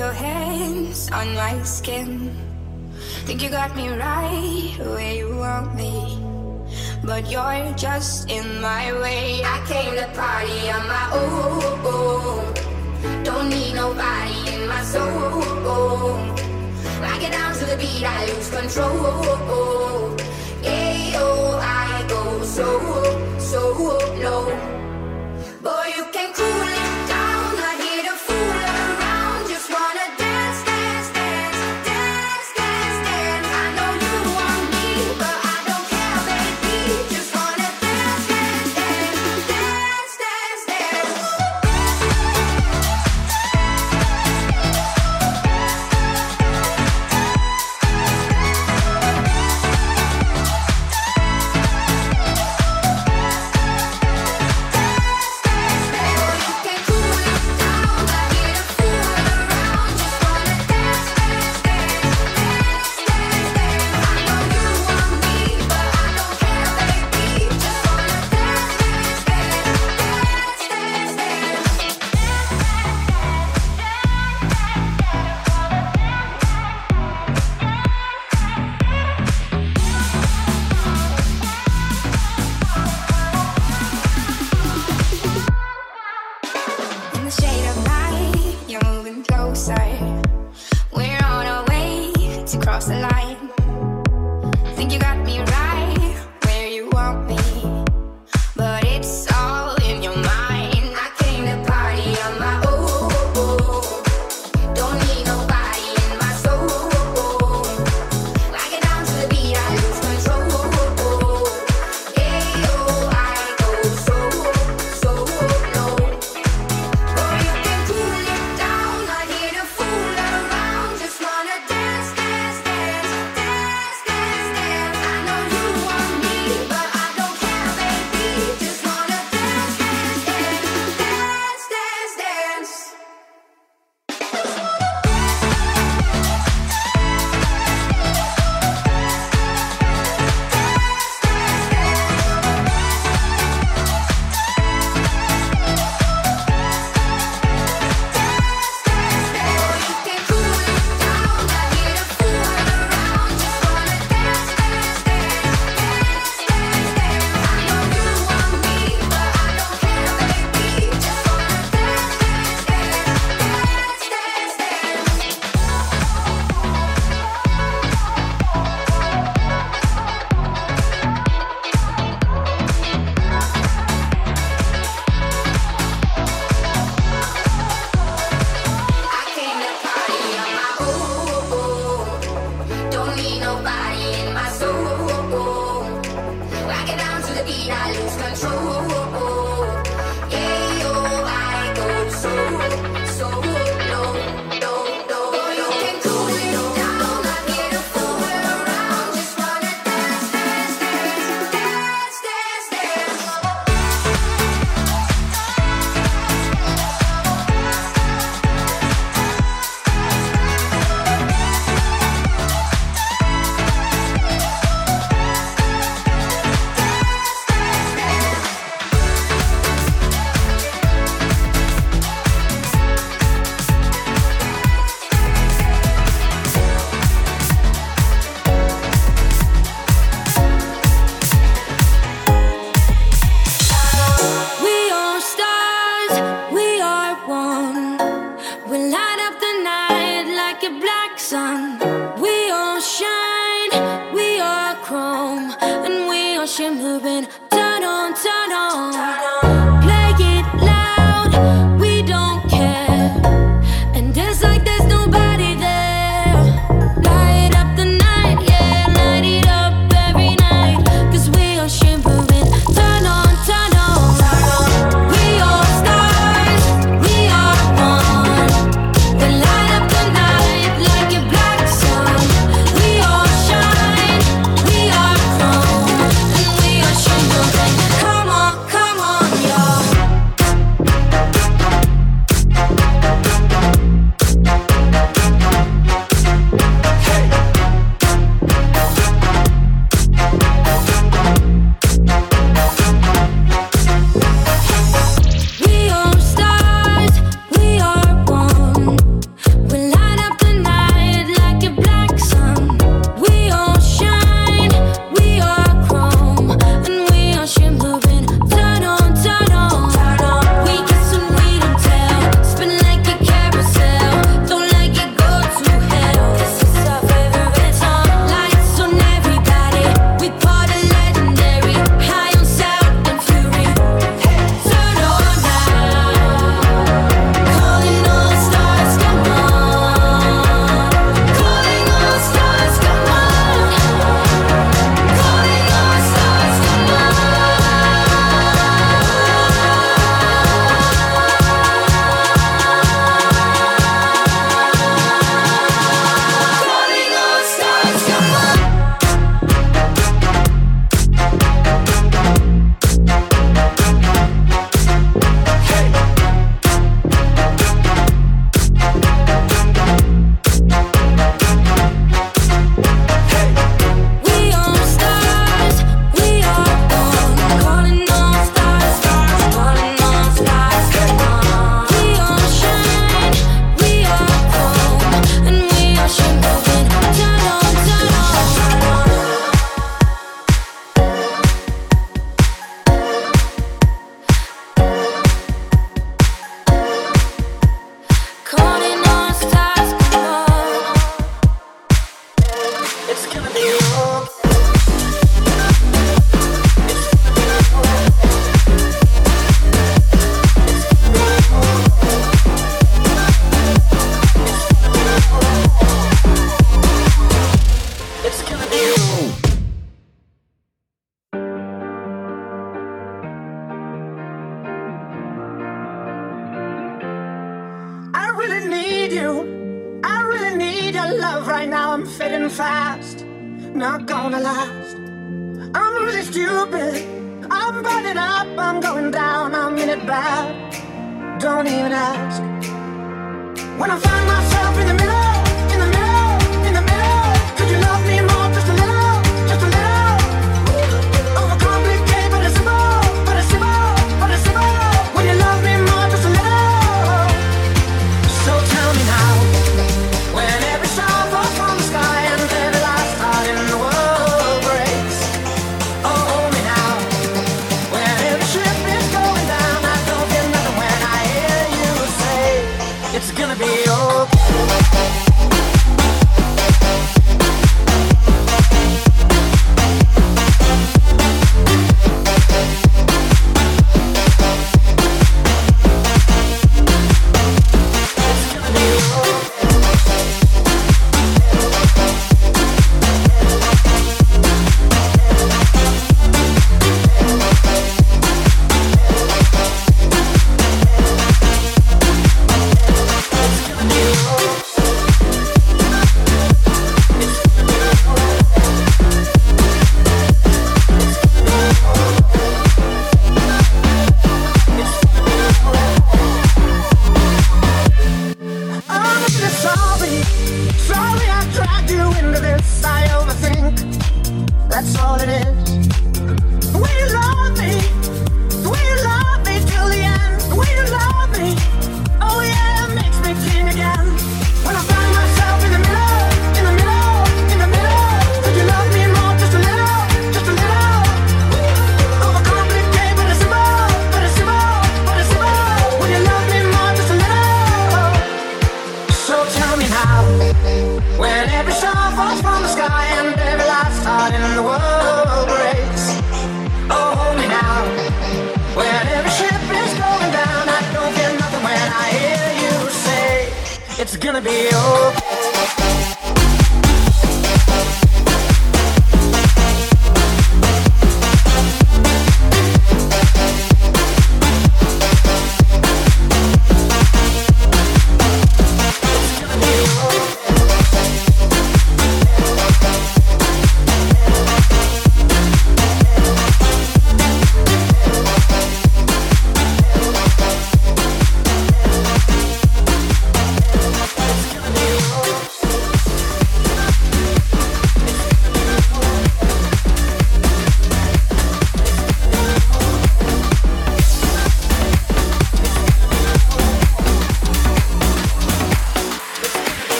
Your hands on my skin. Think you got me right where you want me. But you're just in my way. I came to party on my own. Don't need nobody in my soul. I get down to the beat, I lose control. Yeah, oh, I go so, so low.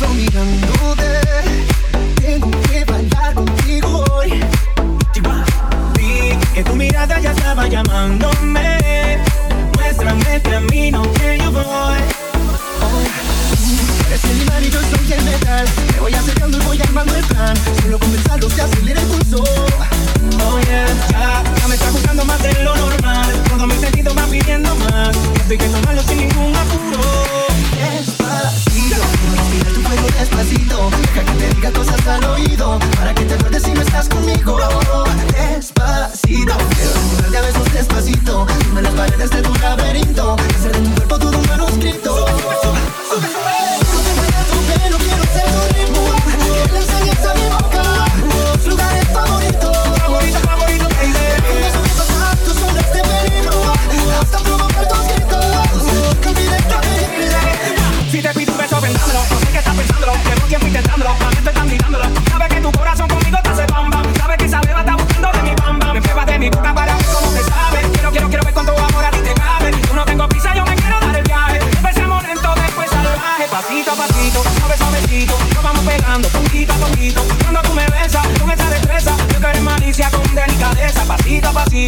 quedo mirándote. Tengo que bailar contigo hoy. Vi que tu mirada ya estaba llamándome. Muéstrame el camino que yo voy. Oh, eres el imán y yo soy el metal. Me voy acercando y voy armando el plan. Solo con pensarlo se acelera el pulso. Oh yeah, ya, ya me está gustando más de lo normal. Todo mi sentido va pidiendo más. Esto hay que tomarlo sin ningún apuro. Yes. Quiero tu cuello despacito. Deja que te diga cosas al oído. Para que te acuerdes si no estás conmigo. Despacito. Quiero desnudarte a besos despacito. Dime las paredes de tu laberinto. Hacer de tu cuerpo todo un manuscrito.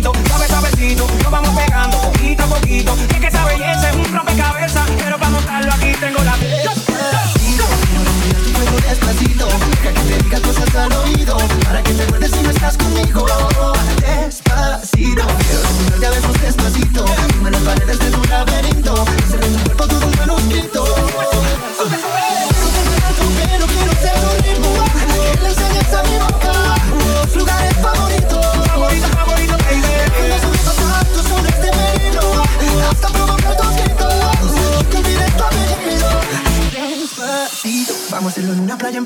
don't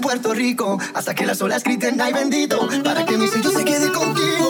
Puerto Rico hasta que las olas griten ay bendito para que mi sello se quede contigo.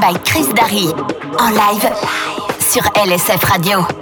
By Chris Darry. En live sur LSF Radio.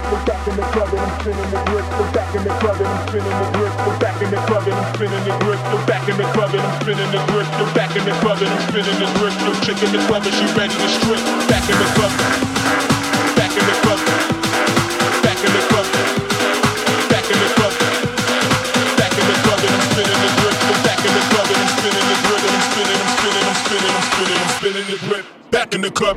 Back in the club I'm spinning the grip. Back in the club I'm spinning the grip. Back in the club I'm spinning the grip. Back in the club I'm spinning the grip. Back in the club I'm spinning the grip. Yo, chick in the club and she ready to strip. Back in the club. Back in the club. Back in the club. Back in the club. Back in the club I'm spinning the grip. Back in the club I'm spinning the grip. I'm spinning, I'm spinning, I'm spinning, I'm spinning, I'm spinning the grip. Back in the club.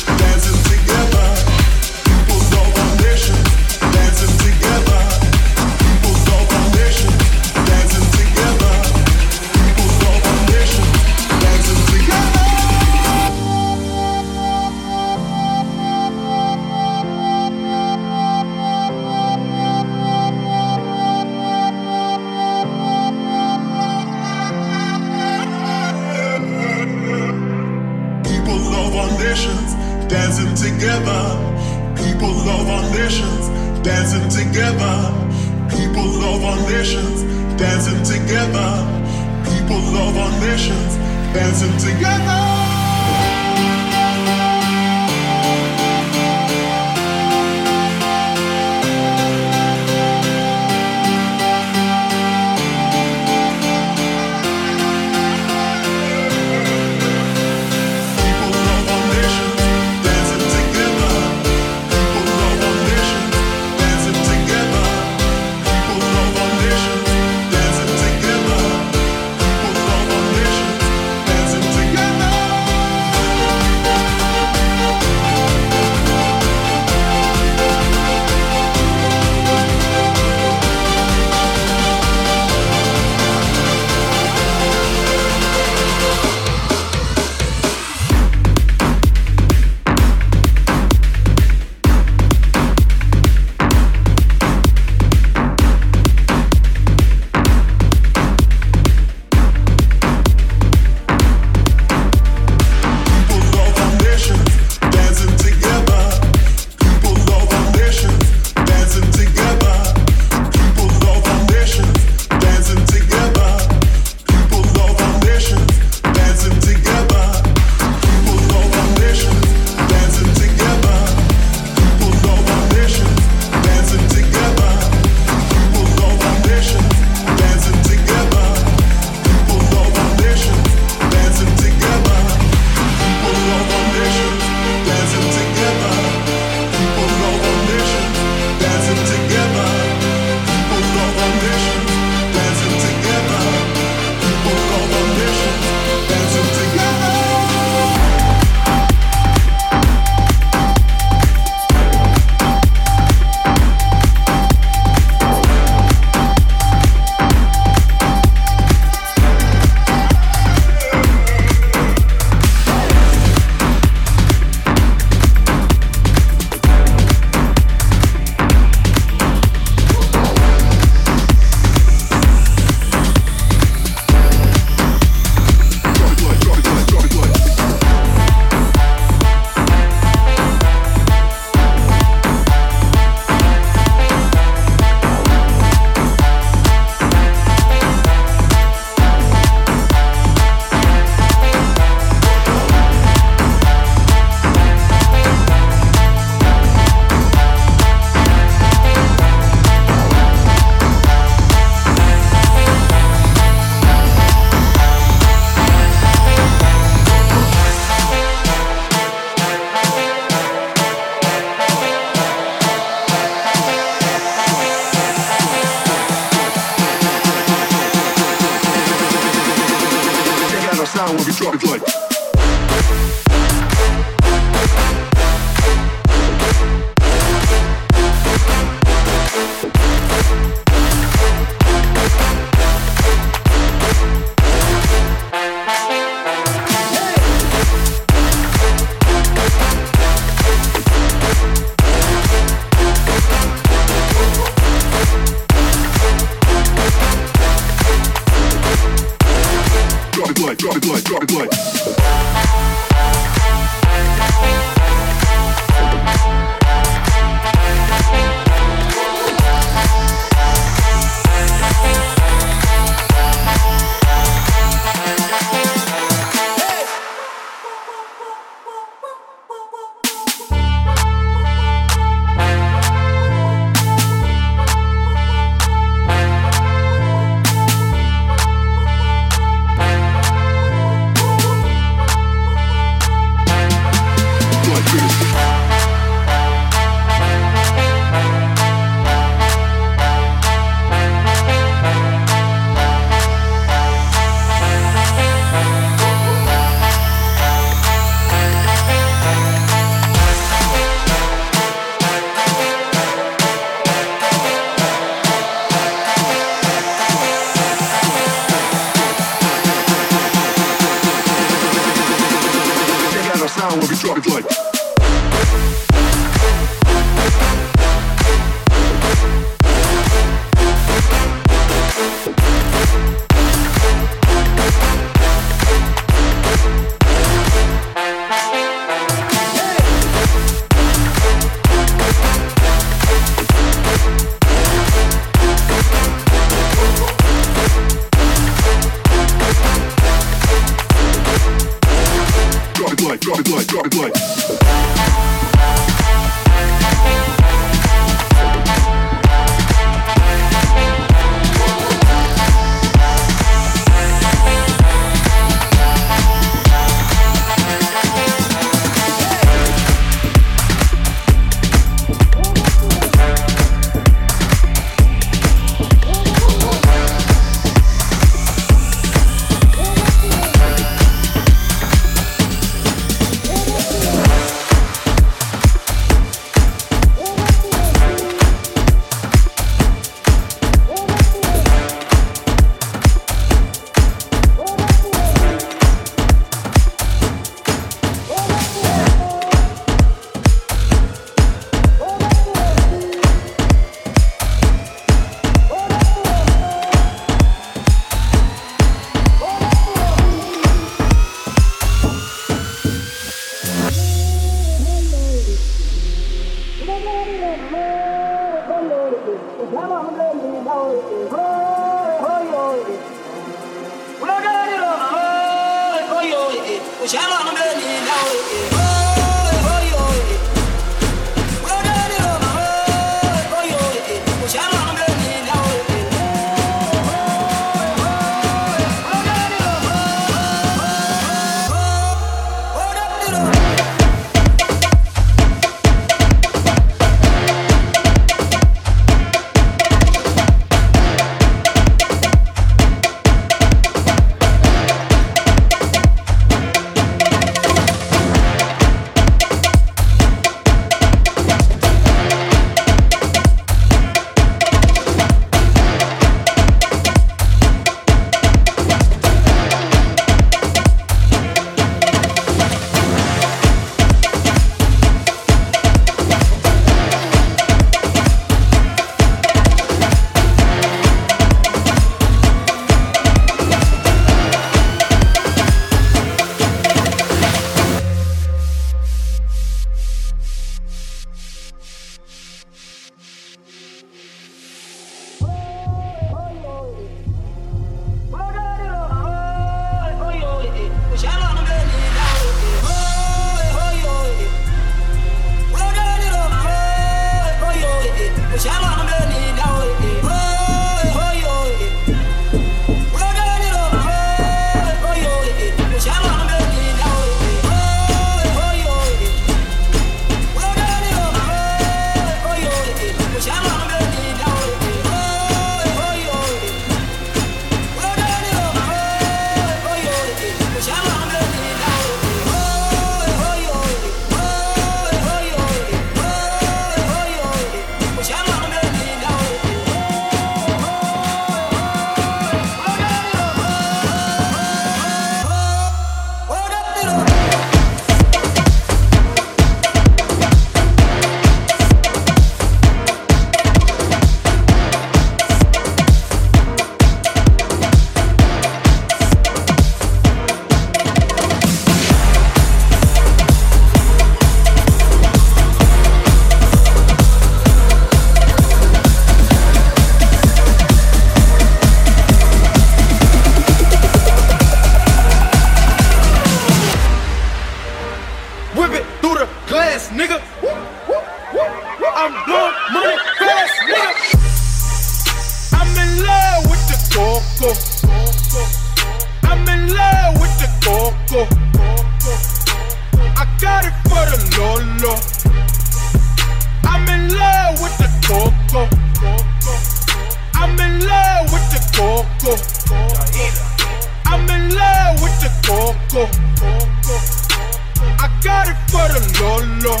I got it for the low low.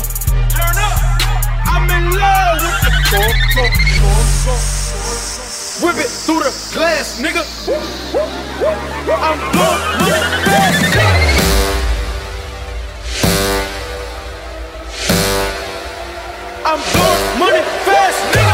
Turn up. I'm in love with the coco. Whip it through the glass, nigga. I'm blowing money fast. I'm blowing money fast, nigga.